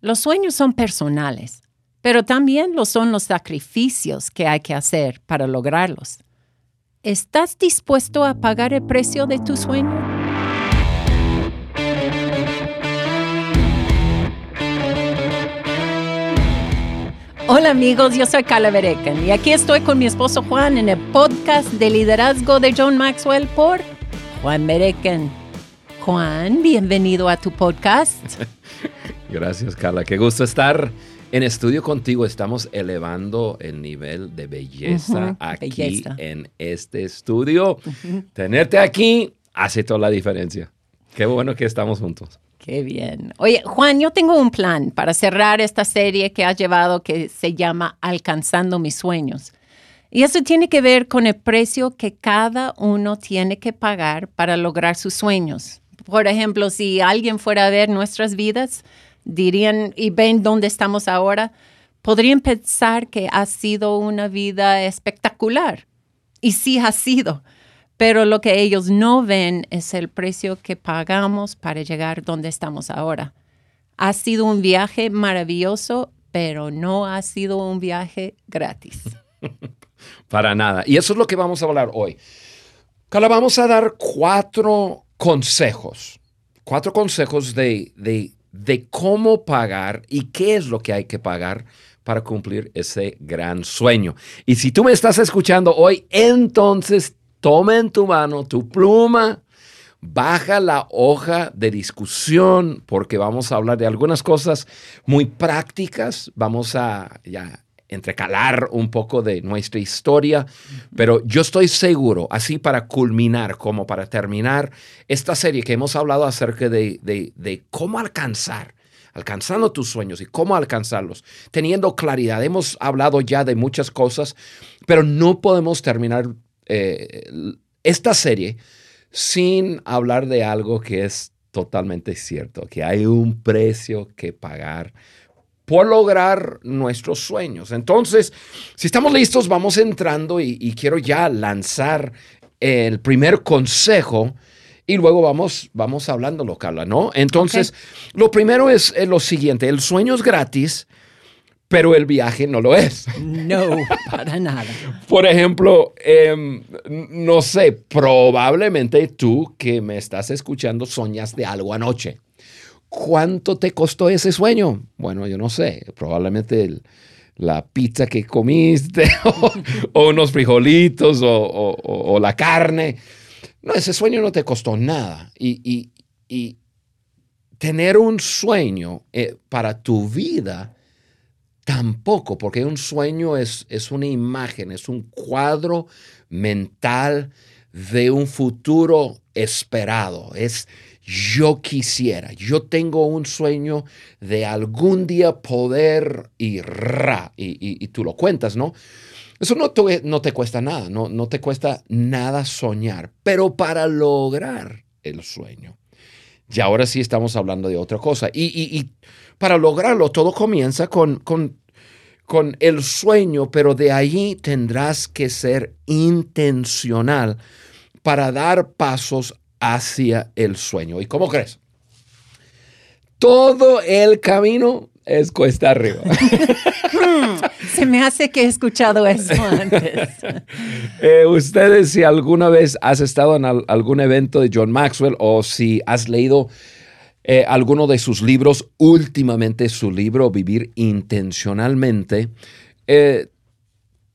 Los sueños son personales, pero también lo son los sacrificios que hay que hacer para lograrlos. ¿Estás dispuesto a pagar el precio de tu sueño? Hola amigos, yo soy Carla Berecan y aquí estoy con mi esposo Juan en el podcast de liderazgo de John Maxwell por Juan Berecan. Juan, bienvenido a tu podcast. Gracias Carla, qué gusto estar en estudio contigo. Estamos elevando el nivel de belleza aquí en este estudio. Tenerte aquí hace toda la diferencia. Qué bueno que estamos juntos. Qué bien. Oye, Juan, yo tengo un plan para cerrar esta serie que has llevado que se llama Alcanzando mis sueños. Y eso tiene que ver con el precio que cada uno tiene que pagar para lograr sus sueños. Por ejemplo, si alguien fuera a ver nuestras vidas, dirían y ven dónde estamos ahora, podrían pensar que ha sido una vida espectacular. Y sí ha sido, pero lo que ellos no ven es el precio que pagamos para llegar donde estamos ahora. Ha sido un viaje maravilloso, pero no ha sido un viaje gratis. para nada. Y eso es lo que vamos a hablar hoy. Carla, vamos a dar cuatro consejos, cuatro consejos de, de de cómo pagar y qué es lo que hay que pagar para cumplir ese gran sueño. Y si tú me estás escuchando hoy, entonces toma en tu mano tu pluma, baja la hoja de discusión porque vamos a hablar de algunas cosas muy prácticas. Vamos a ya entrecalar un poco de nuestra historia, pero yo estoy seguro, así para culminar como para terminar esta serie que hemos hablado acerca de, de, cómo alcanzar, alcanzando tus sueños y cómo alcanzarlos, teniendo claridad. Hemos hablado ya de muchas cosas, pero no podemos terminar eh, esta serie sin hablar de algo que es totalmente cierto, que hay un precio que pagar por lograr nuestros sueños. Entonces, si estamos listos, vamos entrando y, quiero ya lanzar el primer consejo y luego vamos, vamos hablando, Carla, ¿no? Entonces, lo primero es, lo siguiente, el sueño es gratis, pero el viaje no lo es. No, para nada. Por ejemplo, em, no sé, probablemente tú que me estás escuchando soñas de algo anoche. ¿Cuánto te costó ese sueño? Bueno, yo no sé, probablemente la pizza que comiste o, unos frijolitos o, la carne. No, ese sueño no te costó nada. Y, tener un sueño eh, para tu vida tampoco, porque un sueño es, es una imagen, es un cuadro mental de un futuro esperado. Es, yo quisiera, yo tengo un sueño de algún día poder y, y, tú lo cuentas, ¿no? Eso no te, cuesta nada, no, no te cuesta nada soñar, pero para lograr el sueño. Y ahora sí estamos hablando de otra cosa. Y, y para lograrlo, todo comienza con, con, con el sueño, pero de ahí tendrás que ser intencional para dar pasos hacia el sueño. ¿Y cómo crees? Todo el camino es cuesta arriba. Se me hace que he escuchado eso antes. Eh, ustedes, si alguna vez has estado en algún evento de John Maxwell o si has leído eh, alguno de sus libros, últimamente su libro Vivir Intencionalmente, eh,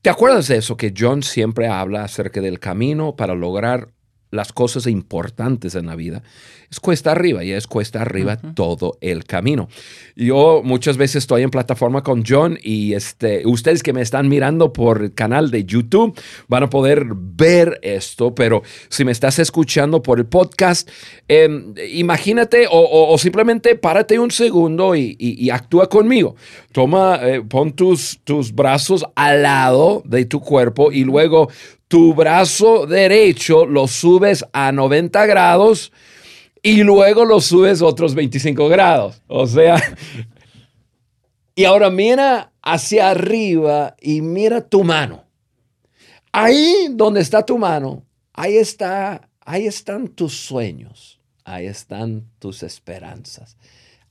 ¿te acuerdas de eso? Que John siempre habla acerca del camino para lograr las cosas importantes en la vida, es cuesta arriba y es cuesta arriba todo el camino. Yo muchas veces estoy en plataforma con John y este, ustedes que me están mirando por el canal de YouTube van a poder ver esto, pero si me estás escuchando por el podcast, em, imagínate o, simplemente párate un segundo y, actúa conmigo. Toma, eh, pon tus, tus brazos al lado de tu cuerpo y luego tu brazo derecho lo subes a 90 grados y luego lo subes otros 25 grados. O sea, y ahora mira hacia arriba y mira tu mano. Ahí donde está tu mano, ahí está, ahí están tus sueños, ahí están tus esperanzas.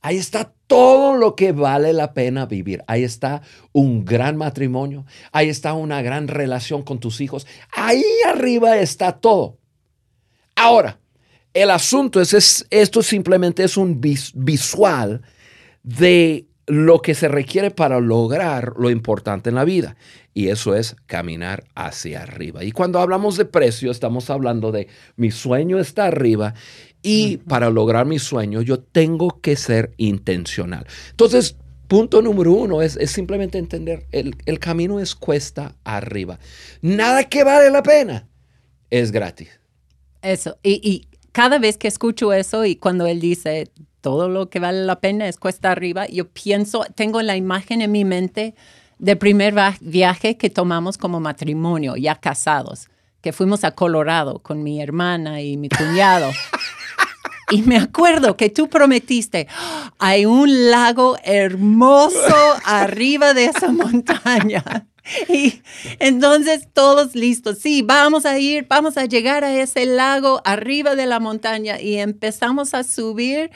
Ahí está todo lo que vale la pena vivir. Ahí está un gran matrimonio. Ahí está una gran relación con tus hijos. Ahí arriba está todo. Ahora, el asunto es, esto simplemente es un visual de lo que se requiere para lograr lo importante en la vida. Y eso es caminar hacia arriba. Y cuando hablamos de precio, estamos hablando de mi sueño está arriba y para lograr mi sueño yo tengo que ser intencional. Entonces, punto número uno es, simplemente entender, el, camino es cuesta arriba. Nada que vale la pena es gratis. Eso. Y, y cada vez que escucho eso y cuando él dice, todo lo que vale la pena es cuesta arriba. Yo pienso, tengo la imagen en mi mente del primer viaje que tomamos como matrimonio, ya casados, que fuimos a Colorado con mi hermana y mi cuñado. Y me acuerdo que tú prometiste, hay un lago hermoso arriba de esa montaña. Y entonces todos listos, sí, vamos a ir, vamos a llegar a ese lago arriba de la montaña y empezamos a subir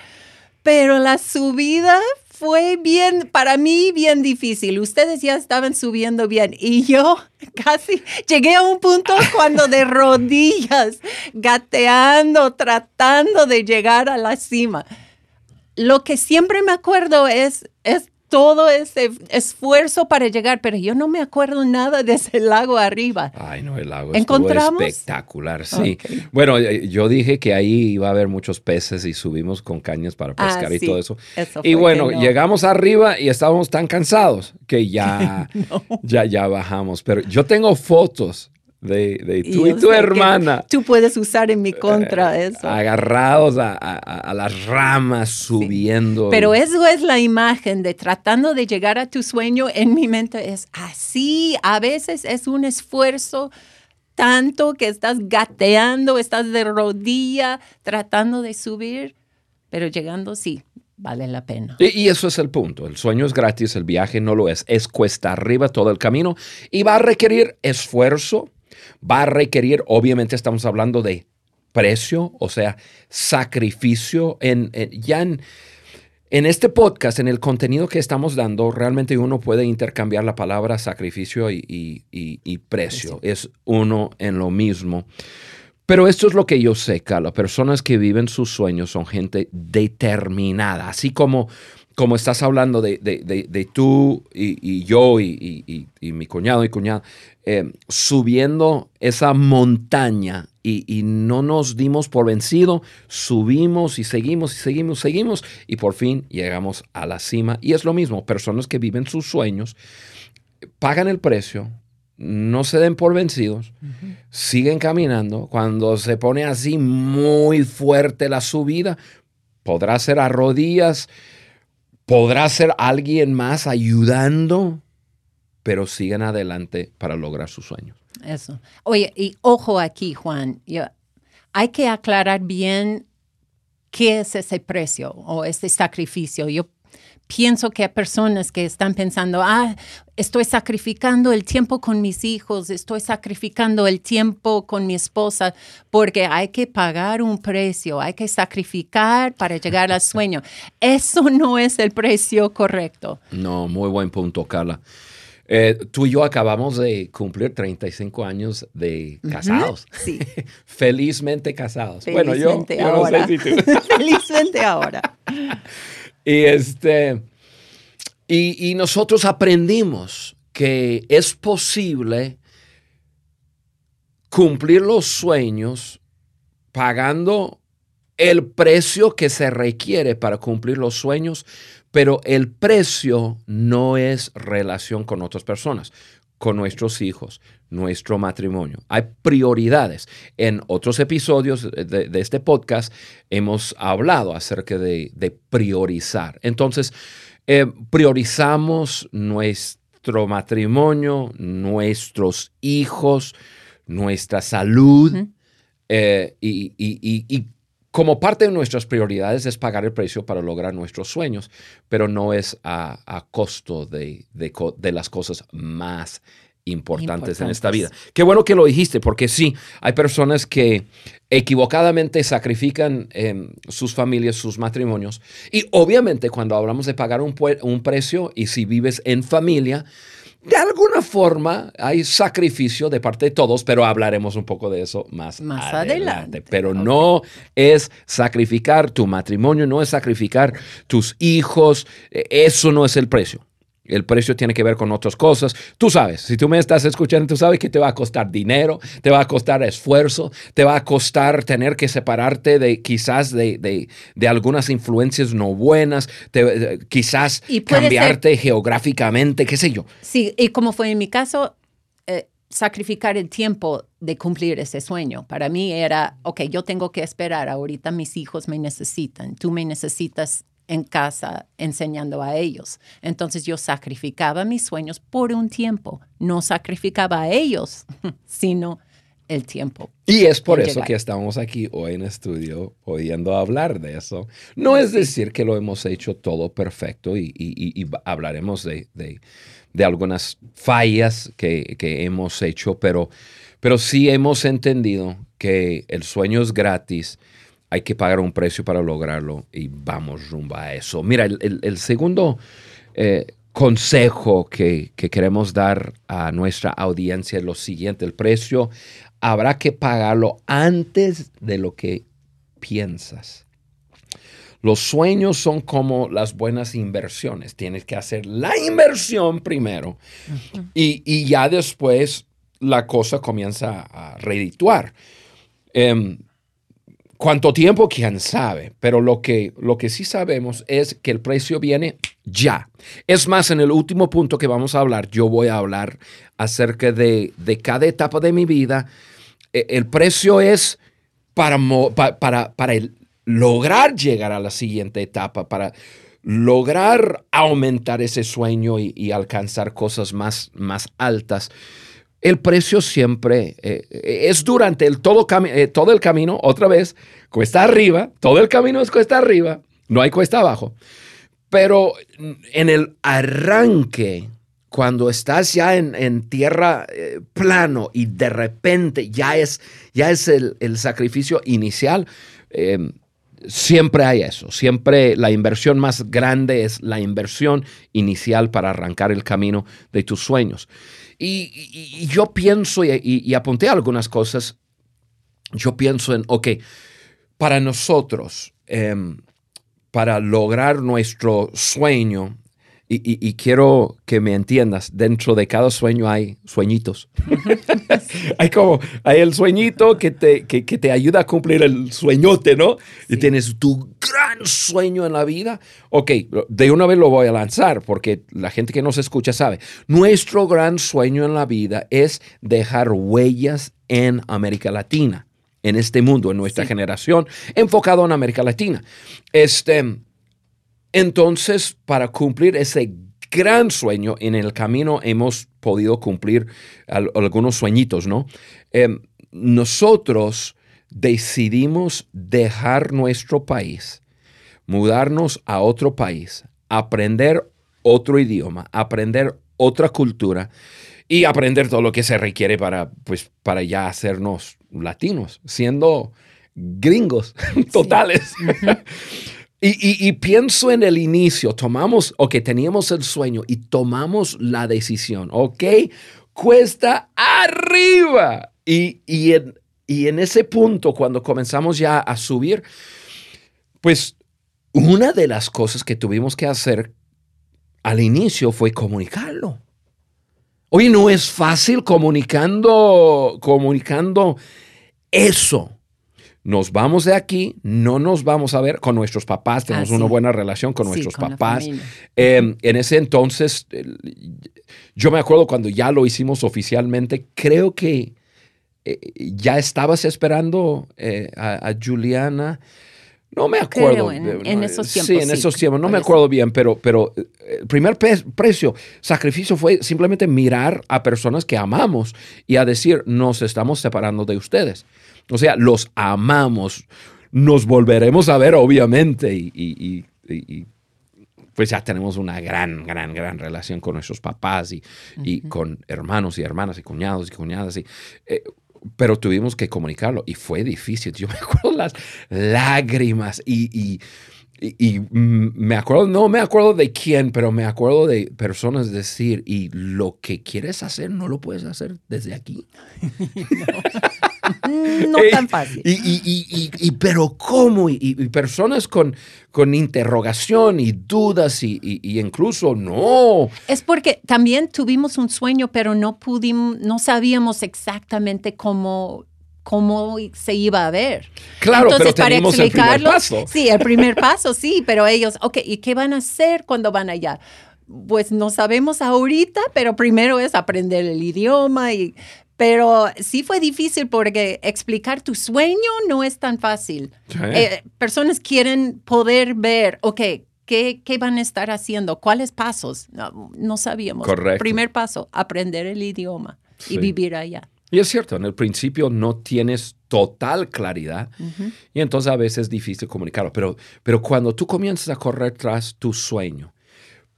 pero la subida fue bien, para mí bien difícil. Ustedes ya estaban subiendo bien y yo casi llegué a un punto cuando de rodillas, gateando, tratando de llegar a la cima. Lo que siempre me acuerdo es, es todo ese esfuerzo para llegar, pero yo no me acuerdo nada de ese lago arriba. Ay, no, el lago ¿Encontramos? espectacular, sí. Bueno, eh, yo dije que ahí iba a haber muchos peces y subimos con cañas para ah, pescar y todo eso. y bueno, llegamos arriba y estábamos tan cansados que ya, ya, ya bajamos. Pero yo tengo fotos de, tú y, tu hermana. Tú puedes usar en mi contra eh, eso. Agarrados a, las ramas, subiendo. Pero eso es la imagen de tratando de llegar a tu sueño. En mi mente es así. A veces es un esfuerzo tanto que estás gateando, estás de rodilla tratando de subir, pero llegando sí, vale la pena. Y, y, eso es el punto. El sueño es gratis, el viaje no lo es. Es cuesta arriba todo el camino y va a requerir esfuerzo, va a requerir, obviamente estamos hablando de precio, o sea, sacrificio. En, ya en, este podcast, en el contenido que estamos dando, realmente uno puede intercambiar la palabra sacrificio y, precio. Es uno en lo mismo. Pero esto es lo que yo sé, Carla. Personas que viven sus sueños son gente determinada. Así como, como estás hablando de, de tú y, yo y, mi cuñado y cuñada. Eh, subiendo esa montaña y, no nos dimos por vencido, subimos y seguimos y seguimos, seguimos y por fin llegamos a la cima. Y es lo mismo, personas que viven sus sueños, pagan el precio, no se den por vencidos, siguen caminando. Cuando se pone así muy fuerte la subida, podrá ser a rodillas, podrá ser alguien más ayudando, pero sigan adelante para lograr sus sueños. Eso. Oye, y ojo aquí, Juan, hay que aclarar bien qué es ese precio o ese sacrificio. Yo pienso que hay personas que están pensando, ah, estoy sacrificando el tiempo con mis hijos, estoy sacrificando el tiempo con mi esposa, porque hay que pagar un precio, hay que sacrificar para llegar al sueño. Eso no es el precio correcto. No, muy buen punto, Carla. Eh, tú y yo acabamos de cumplir 35 años de casados. Sí. Felizmente casados. bueno, yo, ahora. Felizmente ahora. Y este. Y, y nosotros aprendimos que es posible cumplir los sueños pagando el precio que se requiere para cumplir los sueños pero el precio no es relación con otras personas, con nuestros hijos, nuestro matrimonio. Hay prioridades. En otros episodios de, este podcast hemos hablado acerca de, priorizar. Entonces, eh, priorizamos nuestro matrimonio, nuestros hijos, nuestra salud eh, y, y como parte de nuestras prioridades es pagar el precio para lograr nuestros sueños, pero no es a, costo de, las cosas más importantes, en esta vida. Qué bueno que lo dijiste, porque sí, hay personas que equivocadamente sacrifican em, sus familias, sus matrimonios. Y obviamente cuando hablamos de pagar un, un precio y si vives en familia, de alguna forma hay sacrificio de parte de todos, pero hablaremos un poco de eso más, más adelante. Pero no es sacrificar tu matrimonio, no es sacrificar tus hijos, e, eso no es el precio. El precio tiene que ver con otras cosas. Tú sabes, si tú me estás escuchando, tú sabes que te va a costar dinero, te va a costar esfuerzo, te va a costar tener que separarte de quizás de, algunas influencias no buenas, quizás cambiarte geográficamente, qué sé yo. Sí, y como fue en mi caso, eh, sacrificar el tiempo de cumplir ese sueño. Para mí era, ok, yo tengo que esperar, ahorita mis hijos me necesitan, tú me necesitas en casa enseñando a ellos. Entonces yo sacrificaba mis sueños por un tiempo, no sacrificaba a ellos, sino el tiempo. Y es por eso que estamos aquí hoy en estudio pudiendo hablar de eso. No es decir que lo hemos hecho todo perfecto y, hablaremos de, algunas fallas que, hemos hecho, pero, pero sí hemos entendido que el sueño es gratis hay que pagar un precio para lograrlo y vamos rumbo a eso. Mira, el, segundo eh, consejo que, queremos dar a nuestra audiencia es lo siguiente, el precio habrá que pagarlo antes de lo que piensas. Los sueños son como las buenas inversiones. Tienes que hacer la inversión primero y, ya después la cosa comienza a redituar. Em, ¿Cuánto tiempo? ¿Quién sabe? Pero lo que, lo que sí sabemos es que el precio viene ya. Es más, en el último punto que vamos a hablar, yo voy a hablar acerca de, cada etapa de mi vida. E, el precio es para, para, para lograr llegar a la siguiente etapa, para lograr aumentar ese sueño y, y alcanzar cosas más, más altas el precio siempre eh, es durante el todo, eh, todo el camino, otra vez, cuesta arriba, todo el camino es cuesta arriba, no hay cuesta abajo. Pero en el arranque, cuando estás ya en, tierra eh, plano y de repente ya es, ya es el, sacrificio inicial, em, siempre hay eso. Siempre la inversión más grande es la inversión inicial para arrancar el camino de tus sueños. Y, yo pienso, y, apunté algunas cosas, yo pienso en, ok, para nosotros, em, para lograr nuestro sueño, y, quiero que me entiendas, dentro de cada sueño hay sueñitos. hay como, hay el sueñito que te, que, te ayuda a cumplir el sueñote, ¿no? Y tienes tu gran sueño en la vida. Ok, de una vez lo voy a lanzar porque la gente que nos escucha sabe. Nuestro gran sueño en la vida es dejar huellas en América Latina, en este mundo, en nuestra generación, enfocado en América Latina. Este entonces, para cumplir ese gran sueño, en el camino hemos podido cumplir algunos sueñitos, ¿no? Em, nosotros decidimos dejar nuestro país, mudarnos a otro país, aprender otro idioma, aprender otra cultura y aprender todo lo que se requiere para, pues, para ya hacernos latinos, siendo gringos totales. Y, pienso en el inicio, tomamos, ok, teníamos el sueño y tomamos la decisión, ok, cuesta arriba. Y, y, en, y en ese punto, cuando comenzamos ya a subir, pues una de las cosas que tuvimos que hacer al inicio fue comunicarlo. Hoy no es fácil comunicando, comunicando eso nos vamos de aquí, no nos vamos a ver con nuestros papás, tenemos una buena relación con nuestros papás. Em, en ese entonces, yo me acuerdo cuando ya lo hicimos oficialmente, creo que eh, ya estabas esperando eh, a, Juliana. No me acuerdo. en, esos tiempos. Sí, en esos tiempos. No me acuerdo bien, pero, pero eh, el primer precio, sacrificio fue simplemente mirar a personas que amamos y a decir, nos estamos separando de ustedes. O sea, los amamos. Nos volveremos a ver, obviamente, y, pues ya tenemos una gran, gran, gran relación con nuestros papás y, con hermanos y hermanas y cuñados y cuñadas. Y, eh, pero tuvimos que comunicarlo y fue difícil. Yo me acuerdo las lágrimas y, y, y, me acuerdo, no me acuerdo de quién, pero me acuerdo de personas decir, y lo que quieres hacer no lo puedes hacer desde aquí. no. Tan fácil. Y, y pero ¿cómo? Y, personas con, con interrogación y dudas y, incluso no. Es porque también tuvimos un sueño, pero no pudimos, no sabíamos exactamente cómo cómo se iba a ver. Claro, Entonces, pero para explicarlo, el paso. Sí, el primer paso, sí, pero ellos, ok, ¿y qué van a hacer cuando van allá? Pues no sabemos ahorita, pero primero es aprender el idioma y pero sí fue difícil porque explicar tu sueño no es tan fácil. Eh, personas quieren poder ver, ok, ¿qué, ¿qué, van a estar haciendo? ¿Cuáles pasos? No, sabíamos. Correcto. Primer paso, aprender el idioma y vivir allá. Y es cierto, en el principio no tienes total claridad y entonces a veces es difícil comunicarlo, pero, pero cuando tú comienzas a correr tras tu sueño,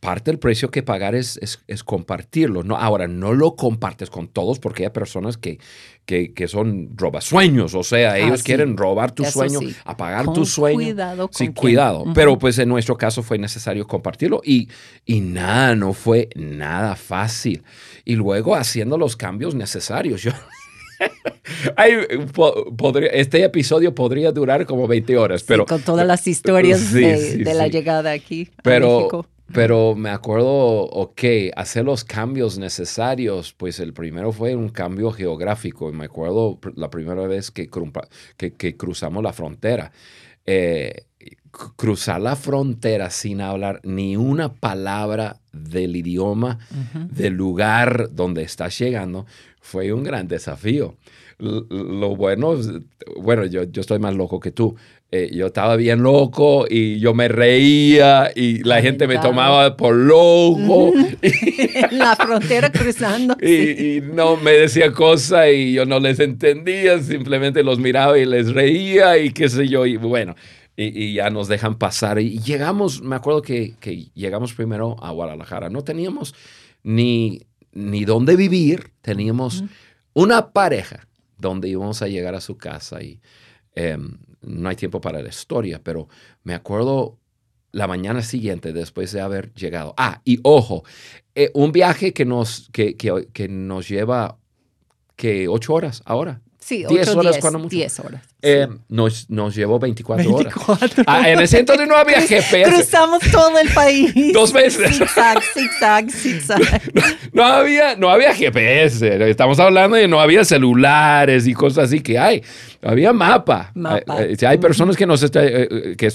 parte del precio que pagar es, es, compartirlo. No, ahora, no lo compartes con todos porque hay personas que, que, que son robasueños, o sea, ellos quieren robar tu sueño, apagar tu sueño. Cuidado. sí, cuidado. Pero pues en nuestro caso fue necesario compartirlo y, y nada, no fue nada fácil. Y luego haciendo los cambios necesarios. Yo, podría, este episodio podría durar como 20 horas, pero... con todas las historias de, la llegada aquí pero, a México. Pero me acuerdo, ok, hacer los cambios necesarios, pues el primero fue un cambio geográfico. Me acuerdo la primera vez que, que, cruzamos la frontera. Eh, cruzar la frontera sin hablar ni una palabra del idioma del lugar donde estás llegando fue un gran desafío. Lo bueno, bueno, yo, yo estoy más loco que tú. Eh, yo estaba bien loco y yo me reía y la gente me tomaba por loco. la frontera cruzando. Y, no me decía cosas y yo no les entendía, simplemente los miraba y les reía y qué sé yo. Y bueno, y, ya nos dejan pasar. Y llegamos, me acuerdo que, que, llegamos primero a Guadalajara. No teníamos ni, ni dónde vivir, teníamos una pareja donde íbamos a llegar a su casa y... Em, no hay tiempo para la historia, pero me acuerdo la mañana siguiente después de haber llegado. Ah, y ojo, eh, un viaje que nos, que, que, nos lleva que ocho horas ahora. Sí, 10 horas cuando mucho. 10 horas. Eh, nos, nos, llevó 24, horas. Ah, en ese entonces no había GPS. Cruzamos todo el país. Dos veces. Zigzag, zigzag, zigzag. No, había, no había GPS. Estamos hablando de no había celulares y cosas así que hay. Había mapa. mapa. Hay, hay personas que nos, está, eh, que,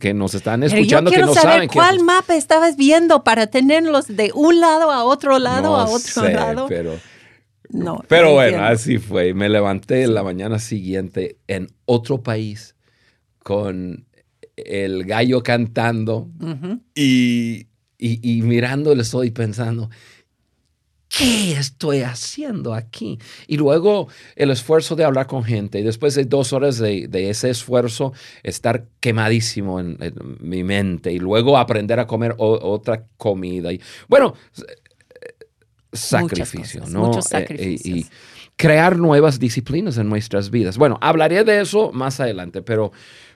que, nos están escuchando que no saben. ¿Cuál mapa estabas viendo para tenerlos de un lado a otro lado a otro sé, lado? Pero no. Pero bueno, así fue. Me levanté la mañana siguiente en otro país con el gallo cantando y, y, mirando el sol y pensando, ¿qué estoy haciendo aquí? Y luego el esfuerzo de hablar con gente. Y después de dos horas de, ese esfuerzo, estar quemadísimo en, mi mente. Y luego aprender a comer otra comida. Y bueno, sacrificio, ¿no? Muchos eh, sacrificios. y crear nuevas disciplinas en nuestras vidas. Bueno, hablaré de eso más adelante, pero,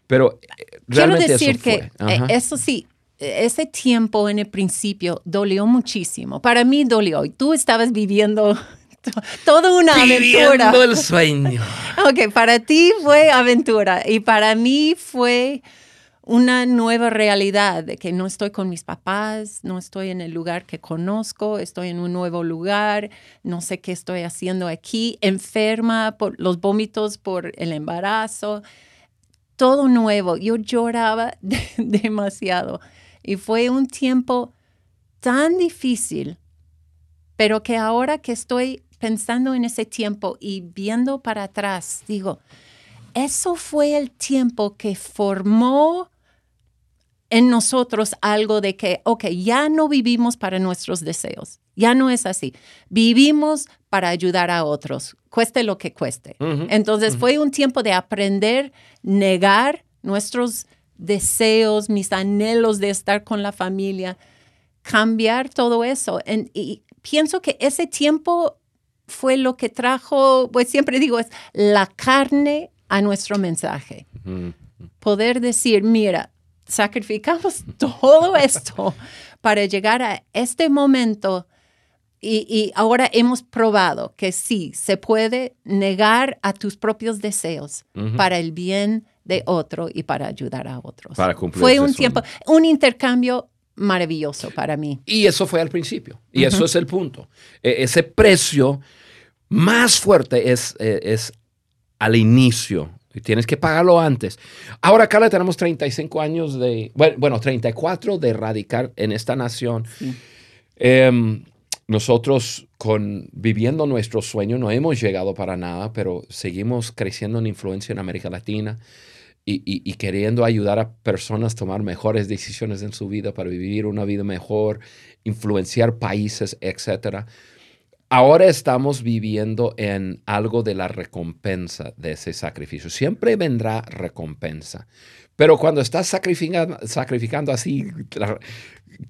pero eh, realmente Quiero decir que eh, eso sí, ese tiempo en el principio dolió muchísimo. Para mí dolió. Y tú estabas viviendo toda una viviendo aventura. el sueño. ok, para ti fue aventura y para mí fue una nueva realidad de que no estoy con mis papás, no estoy en el lugar que conozco, estoy en un nuevo lugar, no sé qué estoy haciendo aquí, enferma por los vómitos por el embarazo, todo nuevo. Yo lloraba demasiado y fue un tiempo tan difícil, pero que ahora que estoy pensando en ese tiempo y viendo para atrás, digo, eso fue el tiempo que formó en nosotros algo de que, ok, ya no vivimos para nuestros deseos, ya no es así. Vivimos para ayudar a otros, cueste lo que cueste. Entonces fue un tiempo de aprender, negar nuestros deseos, mis anhelos de estar con la familia, cambiar todo eso. y pienso que ese tiempo fue lo que trajo, pues siempre digo, es la carne a nuestro mensaje. Poder decir, mira, sacrificamos todo esto para llegar a este momento y, ahora hemos probado que sí, se puede negar a tus propios deseos para el bien de otro y para ayudar a otros. Para fue un tiempo, un intercambio maravilloso para mí. Y eso fue al principio. Y eso es el punto. E, ese precio más fuerte es, e, es al inicio. Y tienes que pagarlo antes. Ahora, Carla, tenemos 35 años de, bueno, 34 de radicar en esta nación. Em, nosotros con viviendo nuestro sueño no hemos llegado para nada, pero seguimos creciendo en influencia en América Latina y, queriendo ayudar a personas a tomar mejores decisiones en su vida para vivir una vida mejor, influenciar países, etc. Ahora estamos viviendo en algo de la recompensa de ese sacrificio. Siempre vendrá recompensa. Pero cuando estás sacrificando, sacrificando así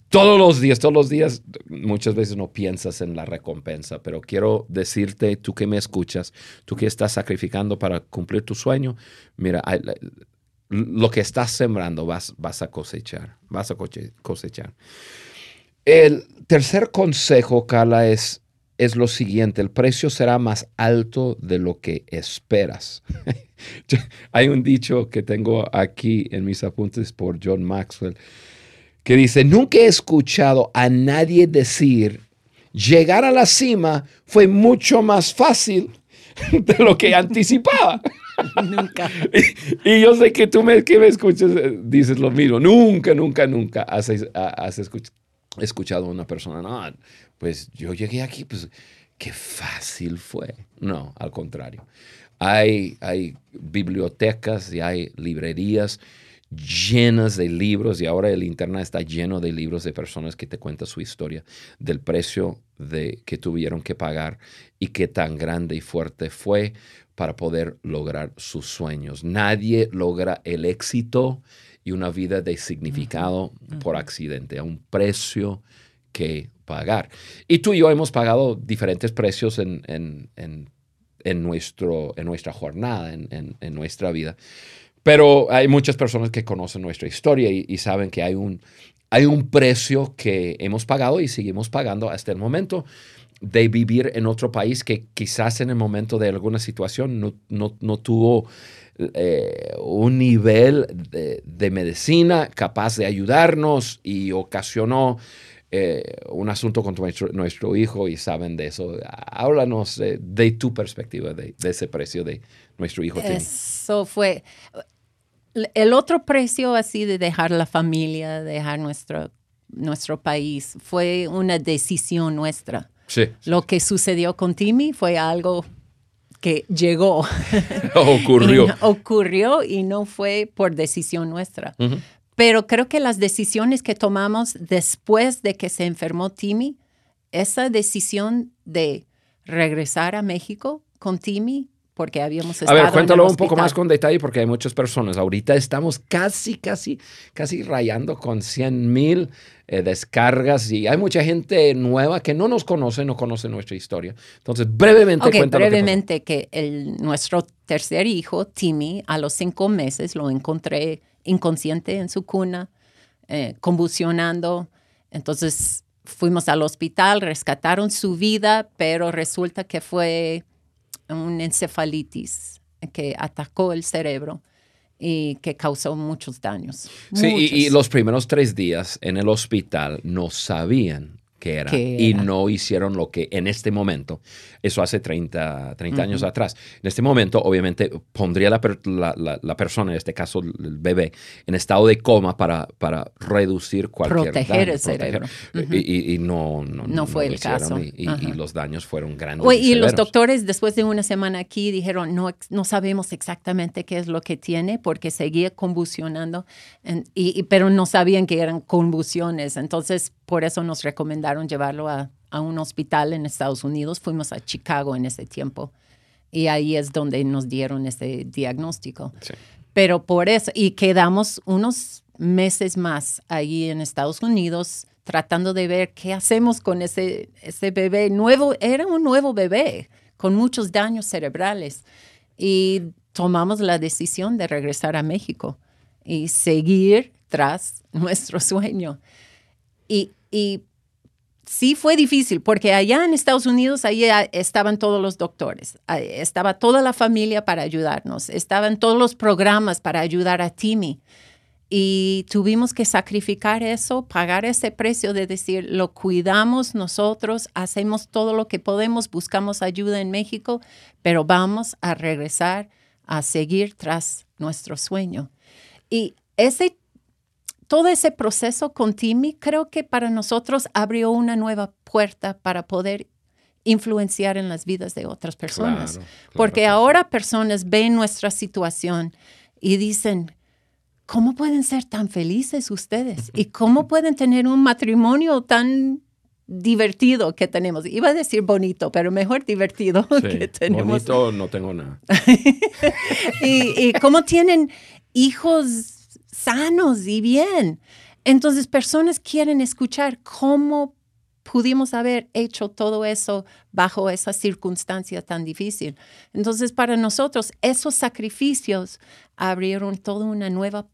todos los días, todos los días, muchas veces no piensas en la recompensa, pero quiero decirte, tú que me escuchas, tú que estás sacrificando para cumplir tu sueño, mira, lo que estás sembrando vas, vas a cosechar, vas a cosechar. El tercer consejo, Carla, es, es lo siguiente, el precio será más alto de lo que esperas. Hay un dicho que tengo aquí en mis apuntes por John Maxwell que dice, nunca he escuchado a nadie decir, llegar a la cima fue mucho más fácil de lo que anticipaba. nunca. Y, yo sé que tú me, que me escuchas, eh, dices lo mismo. Nunca, nunca, nunca has, has escuchado a una persona, no, pues yo llegué aquí, pues qué fácil fue. No, al contrario. Hay, hay bibliotecas y hay librerías llenas de libros y ahora el Internet está lleno de libros de personas que te cuentan su historia del precio de, que tuvieron que pagar y qué tan grande y fuerte fue para poder lograr sus sueños. Nadie logra el éxito y una vida de significado por accidente, a un precio que pagar. Y tú y yo hemos pagado diferentes precios en, en, nuestro, en nuestra jornada, en nuestra vida. Pero hay muchas personas que conocen nuestra historia y, saben que hay un, hay un precio que hemos pagado y seguimos pagando hasta el momento de vivir en otro país que quizás en el momento de alguna situación no, no, tuvo eh, un nivel de, medicina capaz de ayudarnos y ocasionó eh, un asunto con nuestro, nuestro, hijo y saben de eso. Háblanos de, tu perspectiva de, ese precio de nuestro hijo. Eso fue, el otro precio así de dejar la familia, dejar nuestro, nuestro país, fue una decisión nuestra. Sí. Lo que sucedió con Timmy fue algo que llegó. ocurrió. y ocurrió y no fue por decisión nuestra. Pero creo que las decisiones que tomamos después de que se enfermó Timmy, esa decisión de regresar a México con Timmy porque habíamos estado. A ver, cuéntalo un poco más con detalle porque hay muchas personas. Ahorita estamos casi, casi, casi rayando con 100 mil eh, descargas y hay mucha gente nueva que no nos conoce, no conoce nuestra historia. Entonces, brevemente, okay, brevemente que, el, nuestro tercer hijo, Timmy, a los cinco meses lo encontré inconsciente en su cuna, eh, convulsionando. Entonces, fuimos al hospital, rescataron su vida, pero resulta que fue una encefalitis que atacó el cerebro y que causó muchos daños. Sí, Y, y, los primeros tres días en el hospital no sabían que era, y no hicieron lo que en este momento, eso hace 30, 30 años atrás, en este momento obviamente pondría la, la, la, persona, en este caso el bebé, en estado de coma para, para reducir cualquier proteger el cerebro. y, y, no, no, no, fue el caso. Y, los daños fueron grandes. y, los doctores después de una semana aquí dijeron, no, no sabemos exactamente qué es lo que tiene porque seguía convulsionando, y, pero no sabían que eran convulsiones. Entonces, por eso nos recomendaron llevarlo a, un hospital en Estados Unidos. Fuimos a Chicago en ese tiempo y ahí es donde nos dieron ese diagnóstico. Pero por eso, y quedamos unos meses más ahí en Estados Unidos tratando de ver qué hacemos con ese, ese bebé nuevo. Era un nuevo bebé con muchos daños cerebrales. Y tomamos la decisión de regresar a México y seguir tras nuestro sueño. Y, y sí fue difícil, porque allá en Estados Unidos, ahí estaban todos los doctores, estaba toda la familia para ayudarnos, estaban todos los programas para ayudar a Timmy. Y tuvimos que sacrificar eso, pagar ese precio de decir, lo cuidamos nosotros, hacemos todo lo que podemos, buscamos ayuda en México, pero vamos a regresar a seguir tras nuestro sueño. Y ese todo ese proceso con Timmy creo que para nosotros abrió una nueva puerta para poder influenciar en las vidas de otras personas. Porque ahora personas ven nuestra situación y dicen, ¿cómo pueden ser tan felices ustedes? ¿Y cómo pueden tener un matrimonio tan divertido que tenemos? Iba a decir bonito, pero mejor divertido que tenemos. Bonito no tengo nada. y, y cómo tienen hijos sanos y bien. Entonces, personas quieren escuchar cómo pudimos haber hecho todo eso bajo esa circunstancia tan difícil. Entonces, para nosotros, esos sacrificios abrieron toda una nueva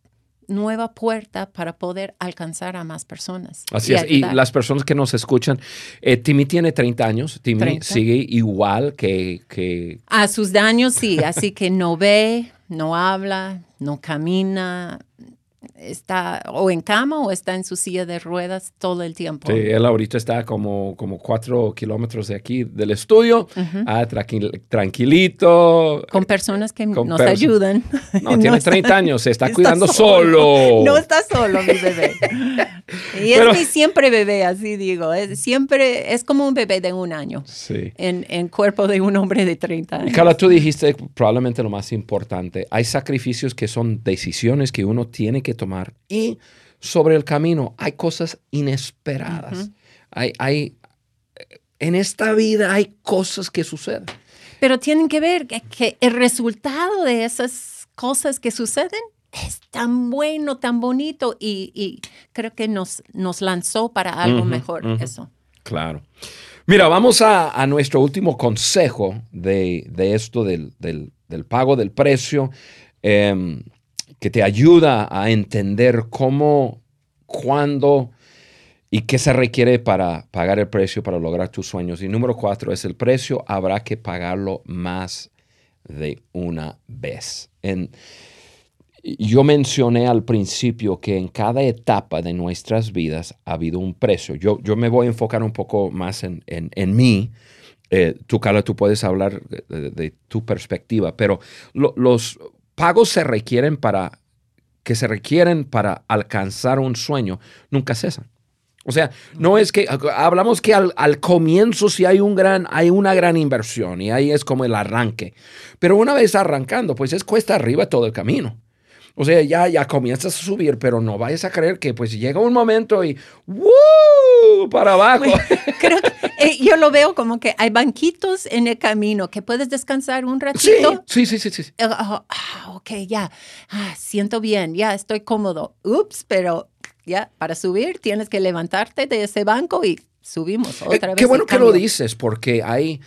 nueva puerta para poder alcanzar a más personas. Así es. Y las personas que nos escuchan, eh, Timmy tiene 30 años. Timmy sigue igual que, que... A sus daños, sí. Así que no ve, no habla, no camina, está o en cama o está en su silla de ruedas todo el tiempo. Sí, él ahorita está como, como cuatro kilómetros de aquí del estudio, ah, tranquilito. Con personas que nos ayudan. No, tiene 30 años, se está, cuidando solo. No está solo, mi bebé. y es mi siempre bebé, así digo. Es, siempre es como un bebé de un año. Sí. En, en cuerpo de un hombre de 30 años. Y Carla, tú dijiste probablemente lo más importante. Hay sacrificios que son decisiones que uno tiene que tomar y sobre el camino hay cosas inesperadas. hay, hay, en esta vida hay cosas que suceden. Pero tienen que ver que, el resultado de esas cosas que suceden es tan bueno, tan bonito y, creo que nos, nos lanzó para algo mejor eso. Claro. Mira, vamos a, nuestro último consejo de, esto del, pago del precio. Em, que te ayuda a entender cómo, cuándo y qué se requiere para pagar el precio para lograr tus sueños. Y número cuatro es el precio, habrá que pagarlo más de una vez. En, yo mencioné al principio que en cada etapa de nuestras vidas ha habido un precio. Yo, yo me voy a enfocar un poco más en, en, mí. Eh, tú, Carla, tú puedes hablar de, tu perspectiva, pero los pagos se requieren para, que se requieren para alcanzar un sueño nunca cesan. O sea, no es que hablamos que al, comienzo sí hay, un gran, hay una gran inversión y ahí es como el arranque. Pero una vez arrancando, pues es cuesta arriba todo el camino. O sea, ya, ya comienzas a subir, pero no vayas a creer que pues llega un momento y Para abajo. creo eh, yo lo veo como que hay banquitos en el camino que puedes descansar un ratito. Sí, sí, sí, sí. Eh, ah, ok, ya, ah, siento bien, ya estoy cómodo. Ups, pero ya, para subir tienes que levantarte de ese banco y subimos eh, otra vez. Qué bueno que lo dices, porque hay,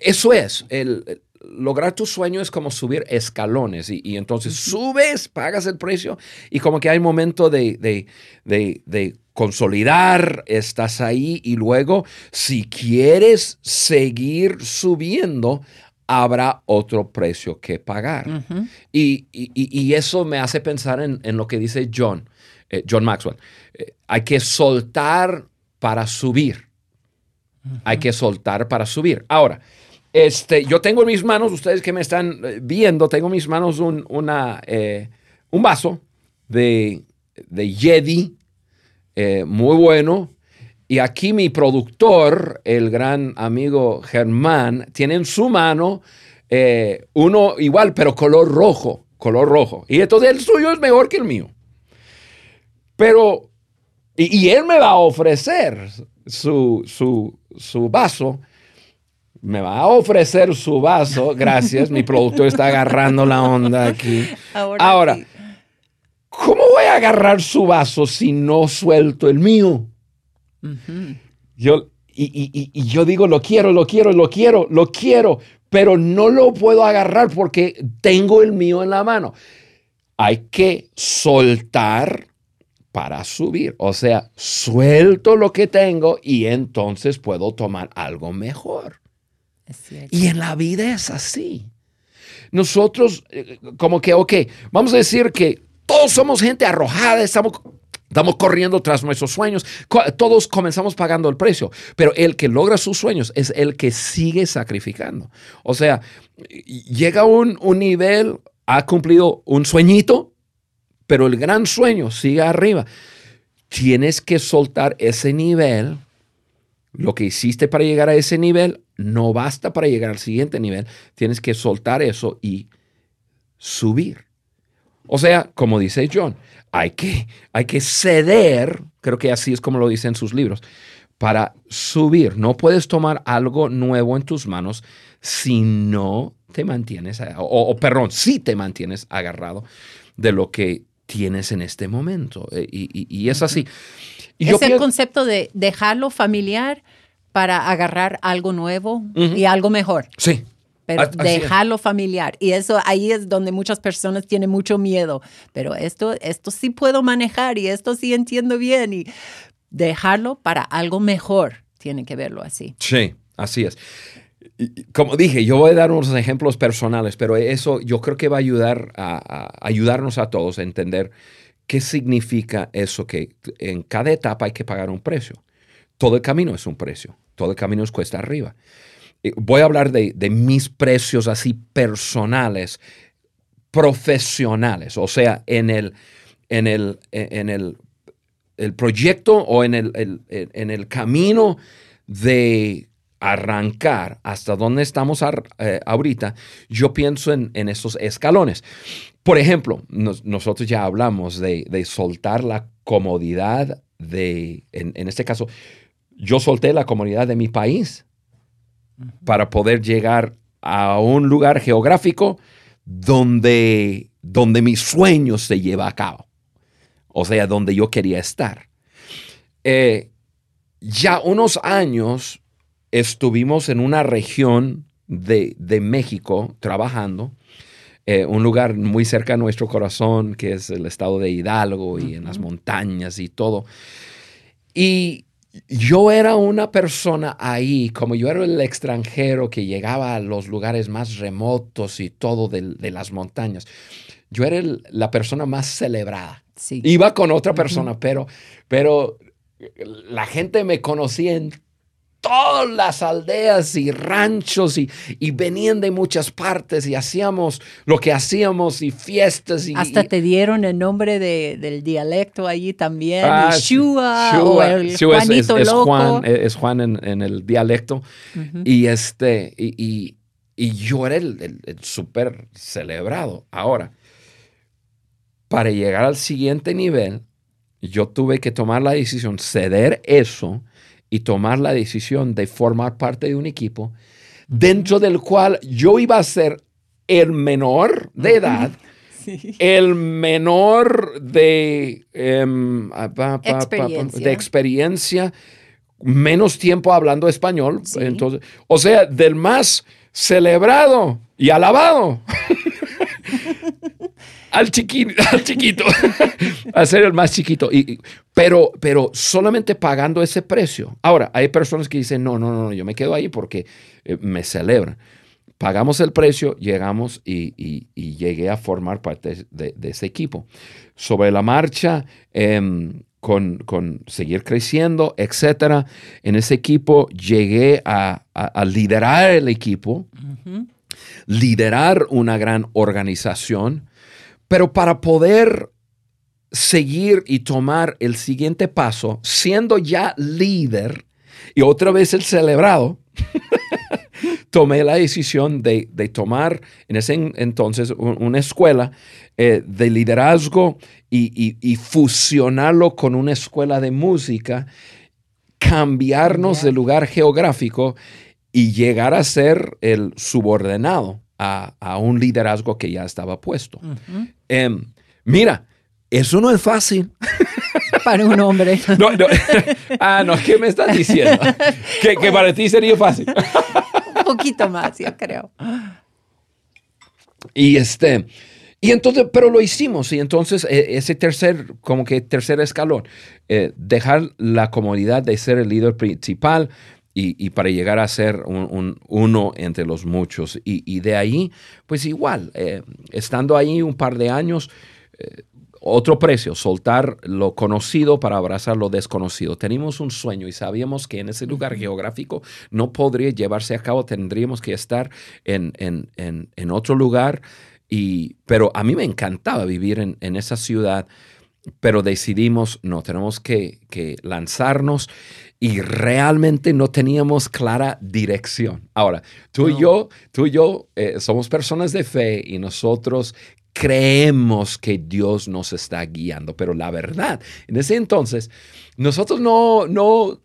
eso es, el, lograr tu sueño es como subir escalones y, entonces subes, pagas el precio y como que hay momento de, de, de, consolidar, estás ahí y luego si quieres seguir subiendo, habrá otro precio que pagar. y, y, eso me hace pensar en, en lo que dice John, eh, John Maxwell. Eh, hay que soltar para subir. Hay que soltar para subir. Ahora, este, yo tengo en mis manos, ustedes que me están eh, viendo, tengo en mis manos un, una, eh, un vaso de, de Jedi, eh, muy bueno. Y aquí mi productor, el gran amigo Germán, tiene en su mano uno igual, pero color rojo, color rojo. Y entonces el suyo es mejor que el mío. Pero, y, él me va a ofrecer su, su, su vaso me va a ofrecer su vaso. Gracias, mi productor está agarrando la onda aquí. Ahora, ¿cómo voy a agarrar su vaso si no suelto el mío? Yo, y, y, yo digo, lo quiero, lo quiero, lo quiero, lo quiero, pero no lo puedo agarrar porque tengo el mío en la mano. Hay que soltar para subir. O sea, suelto lo que tengo y entonces puedo tomar algo mejor. Y en la vida es así. Nosotros, eh, como que, ok, vamos a decir que todos somos gente arrojada, estamos, corriendo tras nuestros sueños, todos comenzamos pagando el precio, pero el que logra sus sueños es el que sigue sacrificando. O sea, llega un, un nivel, ha cumplido un sueñito, pero el gran sueño sigue arriba. Tienes que soltar ese nivel. Lo que hiciste para llegar a ese nivel no basta para llegar al siguiente nivel. Tienes que soltar eso y subir. O sea, como dice John, hay que, hay que ceder, creo que así es como lo dice en sus libros, para subir. No puedes tomar algo nuevo en tus manos si no te mantienes, o, o perdón, si te mantienes agarrado de lo que tienes en este momento. Eh, y, es así. es el concepto de dejarlo familiar para agarrar algo nuevo y algo mejor. Sí. Pero dejarlo familiar. Y eso ahí es donde muchas personas tienen mucho miedo. Pero esto, esto sí puedo manejar y esto sí entiendo bien. Y dejarlo para algo mejor. Tiene que verlo así. Sí, así es como dije, yo voy a dar unos ejemplos personales, pero eso yo creo que va a ayudar a, ayudarnos a todos a entender qué significa eso que en cada etapa hay que pagar un precio. Todo el camino es un precio, todo el camino es cuesta arriba. Voy a hablar de, mis precios así personales, profesionales, o sea, en el, en el, en el, el proyecto o en el, en el camino de arrancar hasta donde estamos eh, ahorita, yo pienso en, esos escalones. Por ejemplo, nosotros ya hablamos de, soltar la comodidad de, en, este caso, yo solté la comodidad de mi país para poder llegar a un lugar geográfico donde, donde mi sueño se lleva a cabo. O sea, donde yo quería estar. Eh, ya unos años estuvimos en una región de, México trabajando, eh, un lugar muy cerca a nuestro corazón, que es el estado de Hidalgo y en las montañas y todo. Y yo era una persona ahí, como yo era el extranjero que llegaba a los lugares más remotos y todo de, las montañas, yo era la persona más celebrada. Iba con otra persona, pero, pero la gente me conocía en todas las aldeas y ranchos y, venían de muchas partes y hacíamos lo que hacíamos y fiestas. Y, Hasta te dieron el nombre del dialecto allí también, ah, Shua, o el Juanito es, Loco. Juan, es Juan en, el dialecto. Y este, y, yo era el, el súper celebrado. Ahora, para llegar al siguiente nivel, yo tuve que tomar la decisión, ceder eso y tomar la decisión de formar parte de un equipo dentro del cual yo iba a ser el menor de edad, el menor de, em, experiencia. de experiencia, menos tiempo hablando español. Entonces, o sea, del más celebrado y alabado. al, al chiquito, a ser el más chiquito. Y, pero, pero solamente pagando ese precio. Ahora, hay personas que dicen, no, no, no, yo me quedo ahí porque eh, me celebran. Pagamos el precio, llegamos y, llegué a formar parte de, ese equipo. Sobre la marcha, em, con, seguir creciendo, etcétera, en ese equipo llegué a, liderar el equipo, liderar una gran organización pero para poder seguir y tomar el siguiente paso, siendo ya líder y otra vez el celebrado, tomé la decisión de, tomar en ese entonces una escuela eh, de liderazgo y, fusionarlo con una escuela de música, cambiarnos de lugar geográfico y llegar a ser el subordinado a, a un liderazgo que ya estaba puesto. Em, mira, eso no es fácil. Para un hombre. No, no. Ah, no, ¿qué me estás diciendo? Que, que para ti sería fácil. un poquito más, yo creo. Y este, y entonces, pero lo hicimos. Y entonces, e, ese tercer, como que tercer escalón, eh, dejar la comodidad de ser el líder principal y, y para llegar a ser un, un- uno entre los muchos. Y, y de ahí, pues igual, eh, estando ahí un par de años, eh, otro precio, soltar lo conocido para abrazar lo desconocido. Teníamos un sueño y sabíamos que en ese lugar geográfico no podría llevarse a cabo, tendríamos que estar en, en- en- en otro lugar. Y, pero a mí me encantaba vivir en, en esa ciudad, pero decidimos, no, tenemos que, que lanzarnos y realmente no teníamos clara dirección. Ahora, tú y yo, tú y yo eh, somos personas de fe y nosotros creemos que Dios nos está guiando, pero la verdad, en ese entonces, nosotros no, no,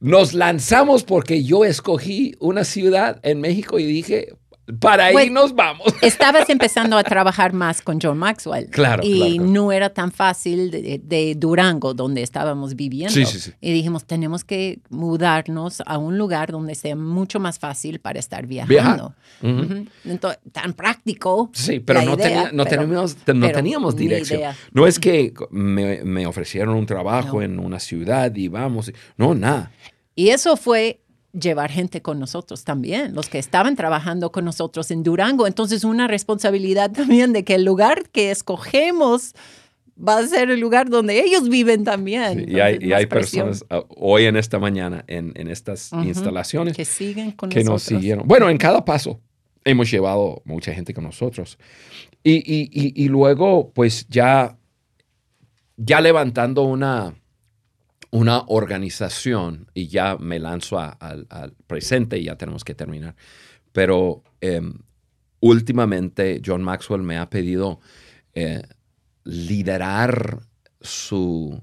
nos lanzamos porque yo escogí una ciudad en México y dije, para ahí Bueno, nos vamos. Estabas empezando a trabajar más con John Maxwell. Claro, Y claro, no era tan fácil de, de Durango, donde estábamos viviendo. Sí, sí, sí. Y dijimos, tenemos que mudarnos a un lugar donde sea mucho más fácil para estar viajando. Ujú. Ujú. Entonces, tan práctico. Sí, pero no, idea, tenía- no pero- teníamos, no pero teníamos ni dirección. No es que me, me ofrecieron un trabajo No. en una ciudad y vamos. No, nada. Y eso fue llevar gente con nosotros también, los que estaban trabajando con nosotros en Durango. Entonces, una responsabilidad también de que el lugar que escogemos va a ser el lugar donde ellos viven también. y hay, y personas ah, hoy en esta mañana en, en estas instalaciones que siguen con que nos siguieron. Bueno, en cada paso hemos llevado mucha gente con nosotros. Y, y- y- y luego, pues ya, ya levantando una, una organización, y ya me lanzo a- al, al presente y ya tenemos que terminar. Pero em, últimamente John Maxwell me ha pedido eh, liderar su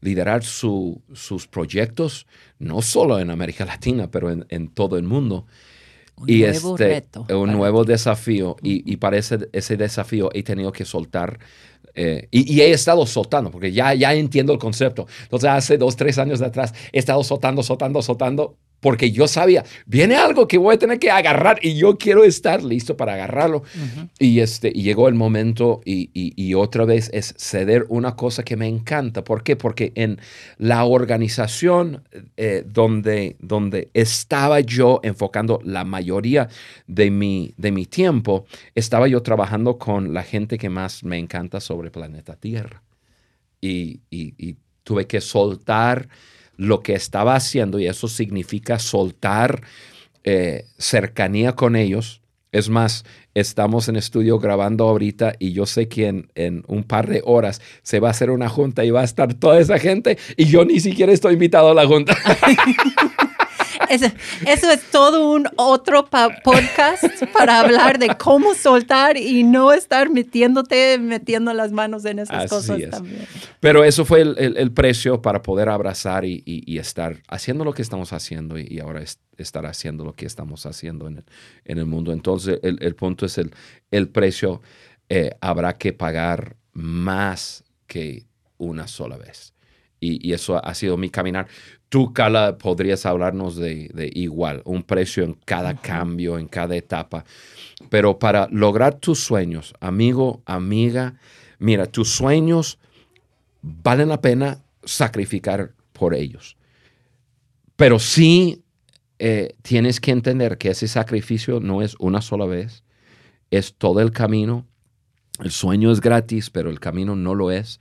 liderar su- sus proyectos, no solo en América Latina, pero en, en todo el mundo. Un y nuevo este, reto un nuevo desafío. Y, y para ese, ese desafío he tenido que soltar. Eh, y, he estado soltando, porque ya, ya entiendo el concepto. Entonces, hace dos, tres años de atrás, he estado soltando, soltando, soltando, porque yo sabía, viene algo que voy a tener que agarrar y yo quiero estar listo para agarrarlo. Ujú. Y, este, y llegó el momento y, y- y otra vez es ceder una cosa que me encanta. ¿Por qué? Porque en la organización eh, donde, donde estaba yo enfocando la mayoría de mi, de mi tiempo, estaba yo trabajando con la gente que más me encanta sobre planeta Tierra. Y- y tuve que soltar lo que estaba haciendo y eso significa soltar eh, cercanía con ellos. Es más, estamos en estudio grabando ahorita y yo sé que en, en un par de horas se va a hacer una junta y va a estar toda esa gente y yo ni siquiera estoy invitado a la junta. Eso, eso es todo un otro podcast para hablar de cómo soltar y no estar metiéndote, metiendo las manos en esas Así cosas es. también. Pero eso fue el, el- el precio para poder abrazar y, y- y estar haciendo lo que estamos haciendo y, y ahora es- estar haciendo lo que estamos haciendo en el, en el mundo. Entonces, el, el punto es el, el precio. eh, habrá que pagar más que una sola vez. Y, y eso ha sido mi caminar. Tú, Carla, podrías hablarnos de, de igual, un precio en cada cambio, en cada etapa. Pero para lograr tus sueños, amigo, amiga, mira, tus sueños valen la pena sacrificar por ellos. Pero sí eh, tienes que entender que ese sacrificio no es una sola vez, es todo el camino. El sueño es gratis, pero el camino no lo es.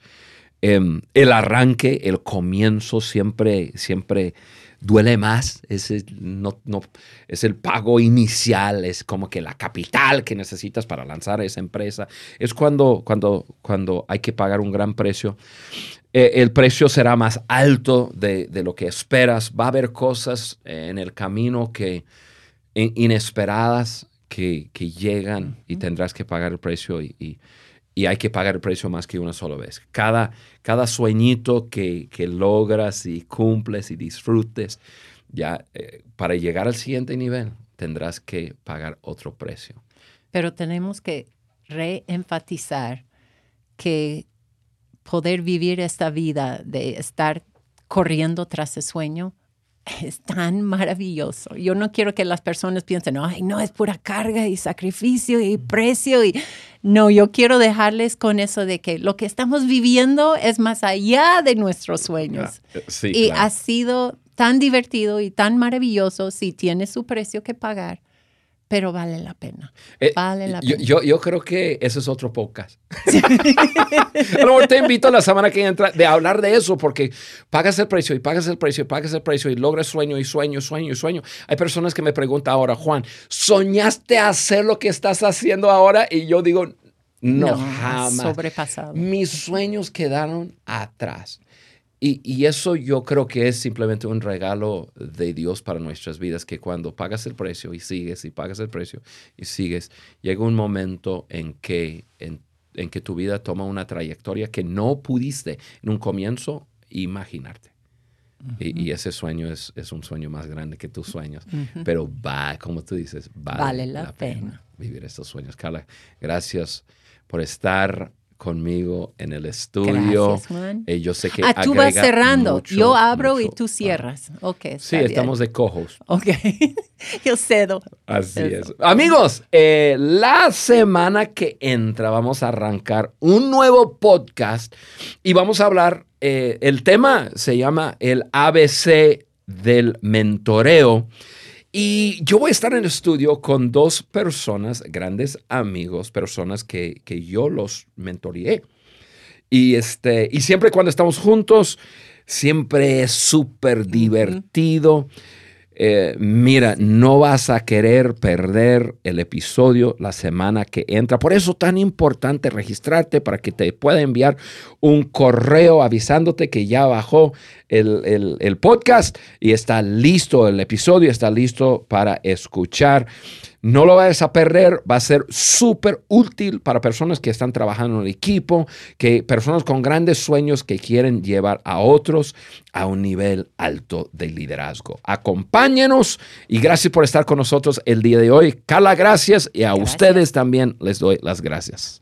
Em, el arranque, el comienzo siempre, siempre duele más. Es el, no, no- es el pago inicial, es como que la capital que necesitas para lanzar esa empresa. Es cuando, cuando, cuando hay que pagar un gran precio. Eh, el precio será más alto de, de lo que esperas. Va a haber cosas eh, en el camino que in- inesperadas que, que llegan y tendrás que pagar el precio y, y- y hay que pagar el precio más que una sola vez. Cada, cada sueñito que, que logras y cumples y disfrutes, ya eh, para llegar al siguiente nivel tendrás que pagar otro precio. Pero tenemos que reenfatizar que poder vivir esta vida de estar corriendo tras el sueño es tan maravilloso. Yo no quiero que las personas piensen, ay, no, es pura carga y sacrificio y precio. Y no, yo quiero dejarles con eso de que lo que estamos viviendo es más allá de nuestros sueños. Ah, sí, y claro. ha sido tan divertido y tan maravilloso si tiene su precio que pagar, pero vale la pena. Eh, vale la yo, pena. yo, yo creo que ese es otro podcast. a lo mejor te invito la semana que entra de hablar de eso, porque pagas el precio y pagas el precio y pagas el precio y logras sueño y sueño, sueño y sueño. Hay personas que me preguntan ahora, Juan, ¿soñaste hacer lo que estás haciendo ahora? Y yo digo, no, jamás. Sobrepasado. Mis sueños quedaron atrás. Y, y, eso yo creo que es simplemente un regalo de Dios para nuestras vidas, que cuando pagas el precio y sigues y pagas el precio y sigues, llega un momento en que, en, en que tu vida toma una trayectoria que no pudiste en un comienzo imaginarte. Uh -huh. y, y, ese sueño es, es, un sueño más grande que tus sueños, uh -huh. pero va, como tú dices, vale, vale la, la pena. pena vivir estos sueños. Carla, gracias por estar conmigo en el estudio. Gracias, Juan. Eh, yo sé que ah, tú vas cerrando. Mucho, yo abro mucho, y tú cierras. Ok. Sí, estamos de cojos. Ok. yo cedo. Así Eso. es. Amigos, eh, la semana que entra vamos a arrancar un nuevo podcast y vamos a hablar. Eh, el tema se llama el ABC del mentoreo. Y yo voy a estar en el estudio con dos personas, grandes amigos, personas que, que yo los mentoreé. Y, este, y siempre cuando estamos juntos, siempre es súper divertido. Uh -huh. eh, mira, no vas a querer perder el episodio la semana que entra. Por eso tan importante registrarte para que te pueda enviar un correo avisándote que ya bajó el, el, el podcast y está listo el episodio, está listo para escuchar. No lo vayas a perder, va a ser súper útil para personas que están trabajando en el equipo, que personas con grandes sueños que quieren llevar a otros a un nivel alto de liderazgo. Acompáñenos y gracias por estar con nosotros el día de hoy. Carla, gracias y a gracias. ustedes también les doy las gracias.